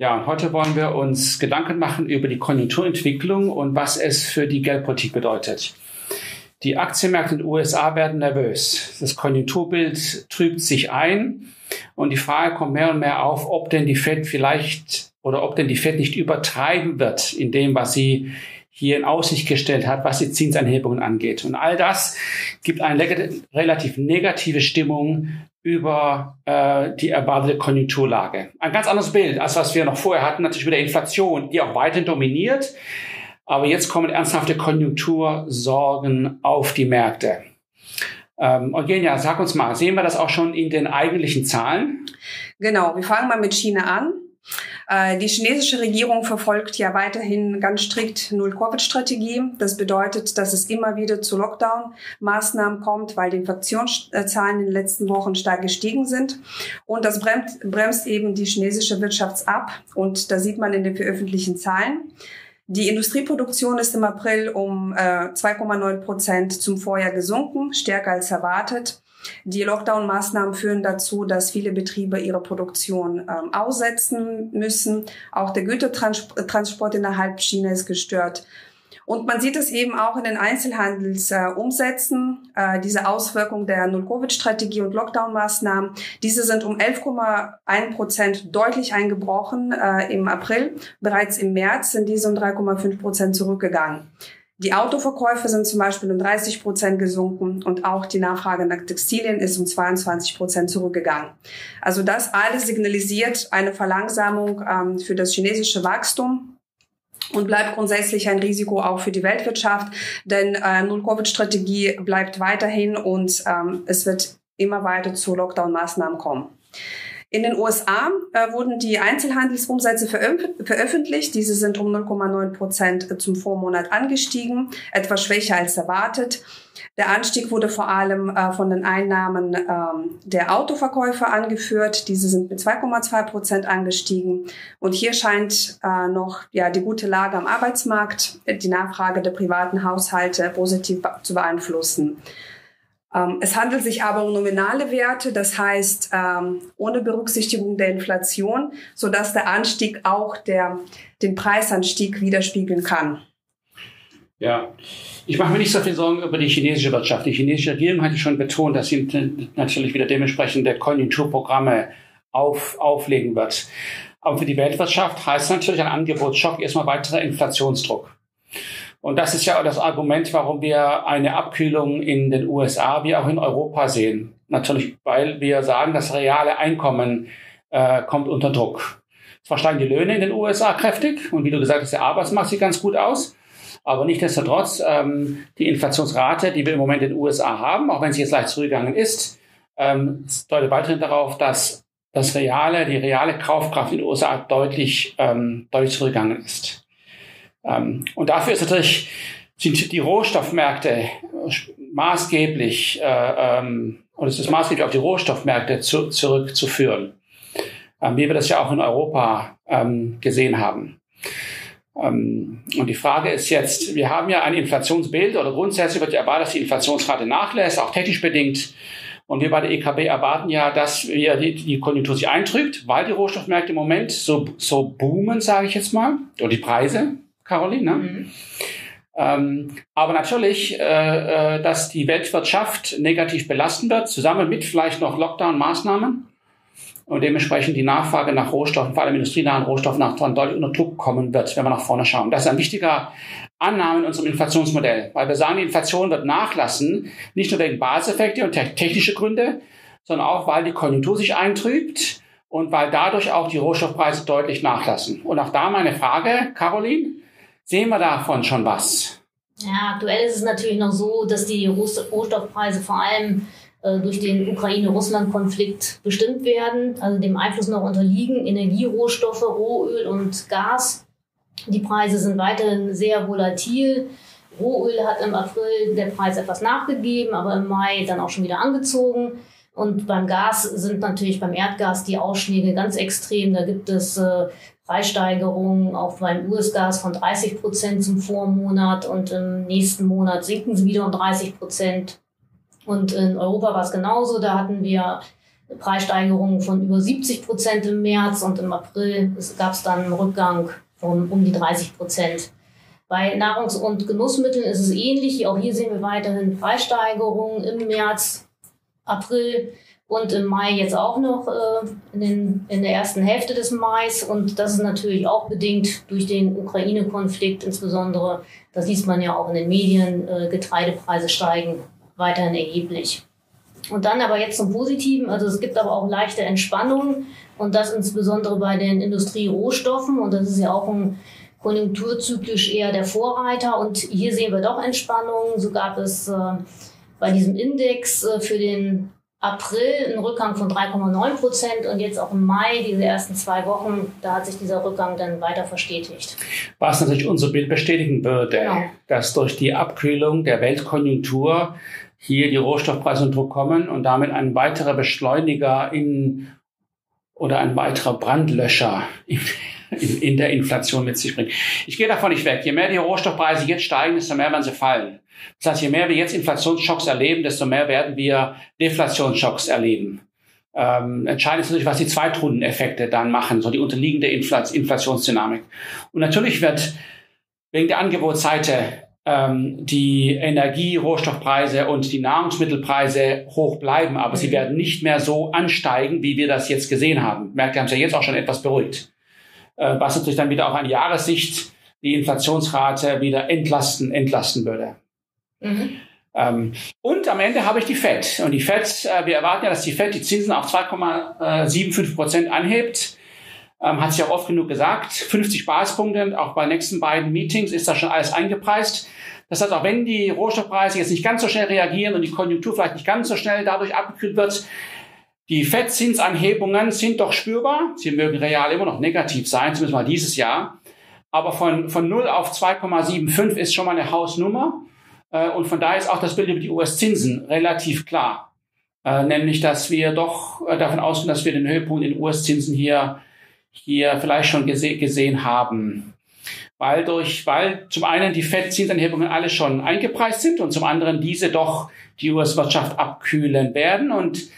Ja, und heute wollen wir uns Gedanken machen über die Konjunkturentwicklung und was es für die Geldpolitik bedeutet. Die Aktienmärkte in den USA werden nervös. Das Konjunkturbild trübt sich ein und die Frage kommt mehr und mehr auf, ob denn die Fed vielleicht oder ob denn die Fed nicht übertreiben wird in dem, was sie hier in Aussicht gestellt hat, was die Zinsanhebungen angeht. Und all das gibt eine relativ negative Stimmung über äh, die erwartete Konjunkturlage. Ein ganz anderes Bild, als was wir noch vorher hatten, natürlich mit der Inflation, die auch weiterhin dominiert. Aber jetzt kommen ernsthafte Konjunktursorgen auf die Märkte. Ähm, Eugenia, sag uns mal, sehen wir das auch schon in den eigentlichen Zahlen? Genau, wir fangen mal mit China an. Äh, die chinesische Regierung verfolgt ja weiterhin ganz strikt Null-Covid-Strategie. Das bedeutet, dass es immer wieder zu Lockdown-Maßnahmen kommt, weil die Infektionszahlen in den letzten Wochen stark gestiegen sind. Und das bremst, bremst eben die chinesische Wirtschaft ab. Und da sieht man in den veröffentlichten Zahlen. Die Industrieproduktion ist im April um äh, 2,9 Prozent zum Vorjahr gesunken, stärker als erwartet. Die Lockdown-Maßnahmen führen dazu, dass viele Betriebe ihre Produktion ähm, aussetzen müssen. Auch der Gütertransport innerhalb China ist gestört. Und man sieht es eben auch in den Einzelhandelsumsätzen, äh, äh, diese Auswirkung der Null-Covid-Strategie und Lockdown-Maßnahmen. Diese sind um 11,1 Prozent deutlich eingebrochen äh, im April. Bereits im März sind diese um 3,5 Prozent zurückgegangen. Die Autoverkäufe sind zum Beispiel um 30 Prozent gesunken und auch die Nachfrage nach Textilien ist um 22 Prozent zurückgegangen. Also das alles signalisiert eine Verlangsamung ähm, für das chinesische Wachstum und bleibt grundsätzlich ein Risiko auch für die Weltwirtschaft, denn äh, Null-Covid-Strategie bleibt weiterhin und ähm, es wird immer weiter zu Lockdown-Maßnahmen kommen. In den USA äh, wurden die Einzelhandelsumsätze veröffentlicht. Diese sind um 0,9 Prozent zum Vormonat angestiegen, etwas schwächer als erwartet. Der Anstieg wurde vor allem äh, von den Einnahmen ähm, der Autoverkäufer angeführt. Diese sind mit 2,2 Prozent angestiegen. Und hier scheint äh, noch ja, die gute Lage am Arbeitsmarkt, die Nachfrage der privaten Haushalte positiv zu beeinflussen. Ähm, es handelt sich aber um nominale Werte, das heißt ähm, ohne Berücksichtigung der Inflation, so dass der Anstieg auch der, den Preisanstieg widerspiegeln kann. Ja, ich mache mir nicht so viel Sorgen über die chinesische Wirtschaft. Die chinesische Regierung hat schon betont, dass sie natürlich wieder dementsprechende Konjunkturprogramme auf, auflegen wird. Aber für die Weltwirtschaft heißt natürlich ein Angebotsschock erstmal weiterer Inflationsdruck. Und das ist ja auch das Argument, warum wir eine Abkühlung in den USA wie auch in Europa sehen. Natürlich, weil wir sagen, das reale Einkommen äh, kommt unter Druck. Zwar steigen die Löhne in den USA kräftig und wie du gesagt hast, der Arbeitsmarkt sieht ganz gut aus. Aber nichtdestotrotz, ähm, die Inflationsrate, die wir im Moment in den USA haben, auch wenn sie jetzt leicht zurückgegangen ist, ähm, deutet weiterhin darauf, dass das reale, die reale Kaufkraft in den USA deutlich, ähm, deutlich zurückgegangen ist. Ähm, und dafür ist natürlich, sind die Rohstoffmärkte maßgeblich, äh, ähm, und es ist maßgeblich auf die Rohstoffmärkte zu, zurückzuführen, ähm, wie wir das ja auch in Europa ähm, gesehen haben. Ähm, und die Frage ist jetzt, wir haben ja ein Inflationsbild oder grundsätzlich wird ja erwartet, dass die Inflationsrate nachlässt, auch technisch bedingt. Und wir bei der EKB erwarten ja, dass wir die, die Konjunktur sich eintrügt, weil die Rohstoffmärkte im Moment so, so boomen, sage ich jetzt mal, oder die Preise. Caroline. Mhm. Ähm, aber natürlich, äh, äh, dass die Weltwirtschaft negativ belasten wird, zusammen mit vielleicht noch Lockdown-Maßnahmen und dementsprechend die Nachfrage nach Rohstoffen, vor allem industrienahen Rohstoffen, nach deutlich unter Druck kommen wird, wenn wir nach vorne schauen. Das ist ein wichtiger Annahme in unserem Inflationsmodell, weil wir sagen, die Inflation wird nachlassen, nicht nur wegen Baseffekte und technische Gründe, sondern auch, weil die Konjunktur sich eintrübt und weil dadurch auch die Rohstoffpreise deutlich nachlassen. Und auch da meine Frage, Caroline, Sehen wir davon schon was? Ja, aktuell ist es natürlich noch so, dass die Rohstoffpreise vor allem äh, durch den Ukraine-Russland-Konflikt bestimmt werden, also dem Einfluss noch unterliegen. Energierohstoffe, Rohöl und Gas. Die Preise sind weiterhin sehr volatil. Rohöl hat im April der Preis etwas nachgegeben, aber im Mai dann auch schon wieder angezogen. Und beim Gas sind natürlich beim Erdgas die Ausschläge ganz extrem. Da gibt es äh, Preissteigerungen auch beim US-Gas von 30 Prozent zum Vormonat und im nächsten Monat sinken sie wieder um 30 Prozent. Und in Europa war es genauso. Da hatten wir Preissteigerungen von über 70 Prozent im März und im April gab es dann einen Rückgang von um die 30 Prozent. Bei Nahrungs- und Genussmitteln ist es ähnlich. Auch hier sehen wir weiterhin Preissteigerungen im März, April und im Mai jetzt auch noch äh, in, den, in der ersten Hälfte des Mais. Und das ist natürlich auch bedingt durch den Ukraine-Konflikt insbesondere. Das liest man ja auch in den Medien. Äh, Getreidepreise steigen weiterhin erheblich. Und dann aber jetzt zum Positiven. Also es gibt aber auch leichte Entspannung und das insbesondere bei den Industrierohstoffen. Und das ist ja auch ein konjunkturzyklisch eher der Vorreiter. Und hier sehen wir doch Entspannung. So gab es äh, bei diesem Index äh, für den April einen Rückgang von 3,9 Prozent und jetzt auch im Mai, diese ersten zwei Wochen, da hat sich dieser Rückgang dann weiter verstetigt. Was natürlich unser Bild bestätigen würde, genau. dass durch die Abkühlung der Weltkonjunktur hier die Rohstoffpreise unter Druck kommen und damit ein weiterer Beschleuniger in oder ein weiterer Brandlöscher in, in, in der Inflation mit sich bringt. Ich gehe davon nicht weg. Je mehr die Rohstoffpreise jetzt steigen, desto mehr werden sie fallen. Das heißt, je mehr wir jetzt Inflationsschocks erleben, desto mehr werden wir Deflationsschocks erleben. Ähm, entscheidend ist natürlich, was die Zweitrundeneffekte dann machen, so die unterliegende Inflationsdynamik. Und natürlich wird wegen der Angebotsseite ähm, die Energie, Rohstoffpreise und die Nahrungsmittelpreise hoch bleiben, aber sie mhm. werden nicht mehr so ansteigen, wie wir das jetzt gesehen haben. Märkte haben es ja jetzt auch schon etwas beruhigt. Äh, was natürlich dann wieder auf eine Jahressicht die Inflationsrate wieder entlasten, entlasten würde. Mhm. Ähm, und am Ende habe ich die FED. Und die FED, äh, wir erwarten ja, dass die FED die Zinsen auf 2,75 Prozent anhebt. Ähm, hat sich auch oft genug gesagt. 50 Basispunkte, auch bei den nächsten beiden Meetings ist da schon alles eingepreist. Das heißt, auch wenn die Rohstoffpreise jetzt nicht ganz so schnell reagieren und die Konjunktur vielleicht nicht ganz so schnell dadurch abgekühlt wird, die FED-Zinsanhebungen sind doch spürbar. Sie mögen real immer noch negativ sein, zumindest mal dieses Jahr. Aber von, von 0 auf 2,75 ist schon mal eine Hausnummer. Äh, und von daher ist auch das Bild über die US-Zinsen relativ klar. Äh, nämlich, dass wir doch äh, davon ausgehen, dass wir den Höhepunkt in US-Zinsen hier, hier vielleicht schon gese gesehen haben. Weil durch, weil zum einen die FED-Zinsanhebungen alle schon eingepreist sind und zum anderen diese doch die US-Wirtschaft abkühlen werden und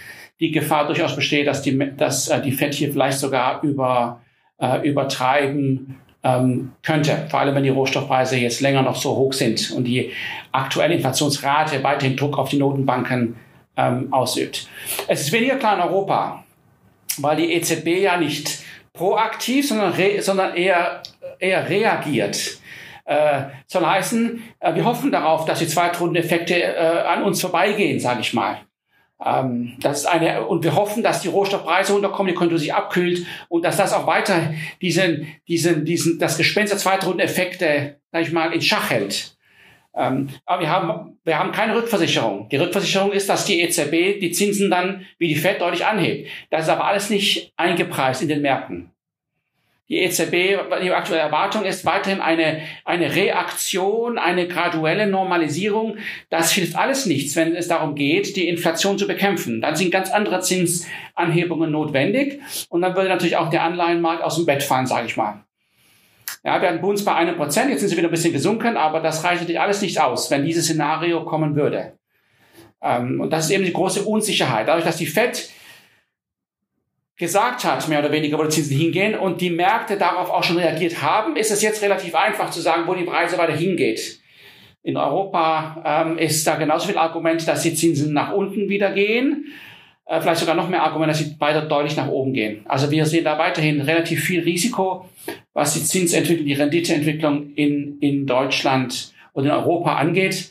die Gefahr durchaus besteht, dass die, dass, die FED hier vielleicht sogar über, äh, übertreiben ähm, könnte, vor allem wenn die Rohstoffpreise jetzt länger noch so hoch sind und die aktuelle Inflationsrate weiterhin Druck auf die Notenbanken ähm, ausübt. Es ist weniger klar in Europa, weil die EZB ja nicht proaktiv, sondern, re, sondern eher, eher reagiert. Äh, soll heißen, äh, wir hoffen darauf, dass die Zweitrundeneffekte äh, an uns vorbeigehen, sage ich mal. Ähm, das ist eine, und wir hoffen, dass die Rohstoffpreise runterkommen, die Konjunktur sich abkühlt und dass das auch weiter diesen, diesen, diesen, das Gespenst der Zweitrundeneffekte, sag ich mal, in Schach hält. Ähm, aber wir haben, wir haben keine Rückversicherung. Die Rückversicherung ist, dass die EZB die Zinsen dann wie die FED deutlich anhebt. Das ist aber alles nicht eingepreist in den Märkten. Die EZB, die aktuelle Erwartung ist weiterhin eine, eine Reaktion, eine graduelle Normalisierung. Das hilft alles nichts, wenn es darum geht, die Inflation zu bekämpfen. Dann sind ganz andere Zinsanhebungen notwendig. Und dann würde natürlich auch der Anleihenmarkt aus dem Bett fallen, sage ich mal. Ja, wir hatten bei uns bei einem Prozent, jetzt sind sie wieder ein bisschen gesunken, aber das reicht natürlich alles nicht aus, wenn dieses Szenario kommen würde. Ähm, und das ist eben die große Unsicherheit. Dadurch, dass die FED gesagt hat, mehr oder weniger, wo die Zinsen hingehen und die Märkte darauf auch schon reagiert haben, ist es jetzt relativ einfach zu sagen, wo die Preise weiter hingeht. In Europa ähm, ist da genauso viel Argument, dass die Zinsen nach unten wieder gehen. Äh, vielleicht sogar noch mehr Argument, dass sie weiter deutlich nach oben gehen. Also wir sehen da weiterhin relativ viel Risiko, was die Zinsentwicklung, die Renditeentwicklung in, in Deutschland und in Europa angeht.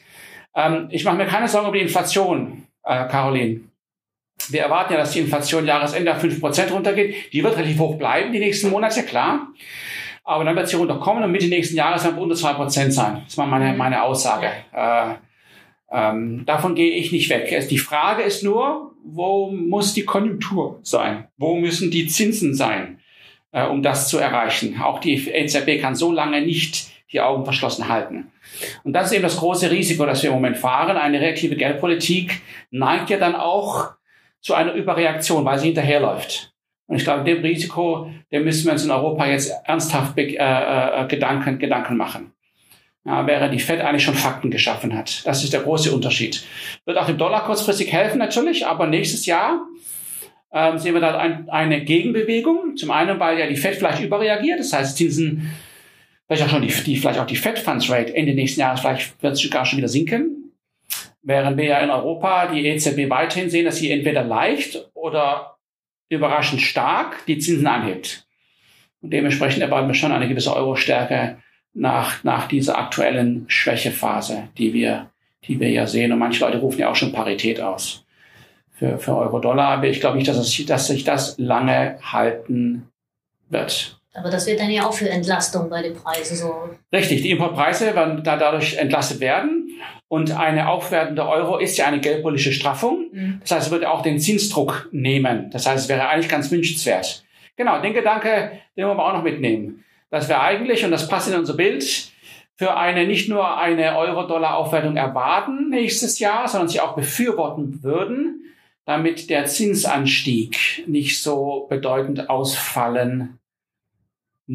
Ähm, ich mache mir keine Sorgen über die Inflation, äh, Caroline. Wir erwarten ja, dass die Inflation Jahresende auf 5% runtergeht. Die wird relativ hoch bleiben, die nächsten Monate, klar. Aber dann wird sie runterkommen und Mitte nächsten Jahres dann unter 2% sein. Das war meine, meine Aussage. Äh, ähm, davon gehe ich nicht weg. Die Frage ist nur, wo muss die Konjunktur sein? Wo müssen die Zinsen sein, äh, um das zu erreichen? Auch die EZB kann so lange nicht die Augen verschlossen halten. Und das ist eben das große Risiko, das wir im Moment fahren. Eine reaktive Geldpolitik neigt ja dann auch zu einer Überreaktion, weil sie hinterherläuft. Und ich glaube, dem Risiko, dem müssen wir uns in Europa jetzt ernsthaft äh, äh, Gedanken, Gedanken machen. Ja, während die Fed eigentlich schon Fakten geschaffen hat. Das ist der große Unterschied. Wird auch dem Dollar kurzfristig helfen natürlich, aber nächstes Jahr ähm, sehen wir da ein, eine Gegenbewegung. Zum einen, weil ja die Fed vielleicht überreagiert, das heißt Zinsen, vielleicht auch schon die, die vielleicht auch die Fed Funds Rate Ende nächsten Jahres vielleicht wird es sogar schon wieder sinken. Während wir ja in Europa die EZB weiterhin sehen, dass sie entweder leicht oder überraschend stark die Zinsen anhebt. Und dementsprechend erwarten wir schon eine gewisse Euro-Stärke nach, nach dieser aktuellen Schwächephase, die wir, die wir ja sehen. Und manche Leute rufen ja auch schon Parität aus für, für Euro-Dollar. Aber ich glaube nicht, dass, es, dass sich das lange halten wird. Aber das wird dann ja auch für Entlastung bei den Preisen so. Richtig, die Importpreise werden da dadurch entlastet werden. Und eine aufwertende Euro ist ja eine geldpolitische Straffung. Mhm. Das heißt, es würde auch den Zinsdruck nehmen. Das heißt, es wäre eigentlich ganz wünschenswert. Genau, den Gedanke, den wollen wir auch noch mitnehmen. Dass wir eigentlich, und das passt in unser Bild, für eine nicht nur eine Euro-Dollar-Aufwertung erwarten nächstes Jahr, sondern sie auch befürworten würden, damit der Zinsanstieg nicht so bedeutend ausfallen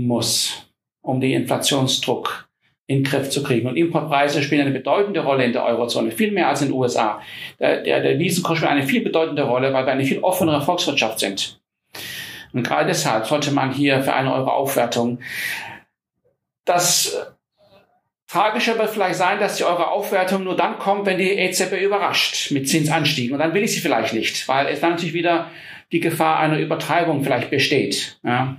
muss, um den Inflationsdruck in den Griff zu kriegen. Und Importpreise spielen eine bedeutende Rolle in der Eurozone, viel mehr als in den USA. Der, der, der Wiesenkurs spielt eine viel bedeutende Rolle, weil wir eine viel offenere Volkswirtschaft sind. Und gerade deshalb sollte man hier für eine Euro Aufwertung das Tragische wird vielleicht sein, dass die eure Aufwertung nur dann kommt, wenn die EZB überrascht mit Zinsanstiegen. Und dann will ich sie vielleicht nicht, weil es dann natürlich wieder die Gefahr einer Übertreibung vielleicht besteht. Ja.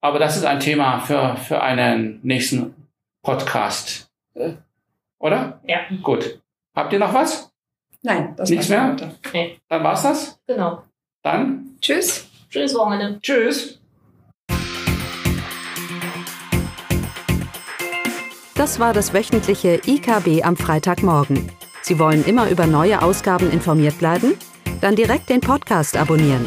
Aber das ist ein Thema für, für einen nächsten Podcast. Äh, oder? Ja. Gut. Habt ihr noch was? Nein, das Nichts mehr? Nee. Dann war's das? Genau. Dann? Tschüss. Tschüss, Wochenende. Tschüss. Das war das wöchentliche IKB am Freitagmorgen. Sie wollen immer über neue Ausgaben informiert bleiben? Dann direkt den Podcast abonnieren.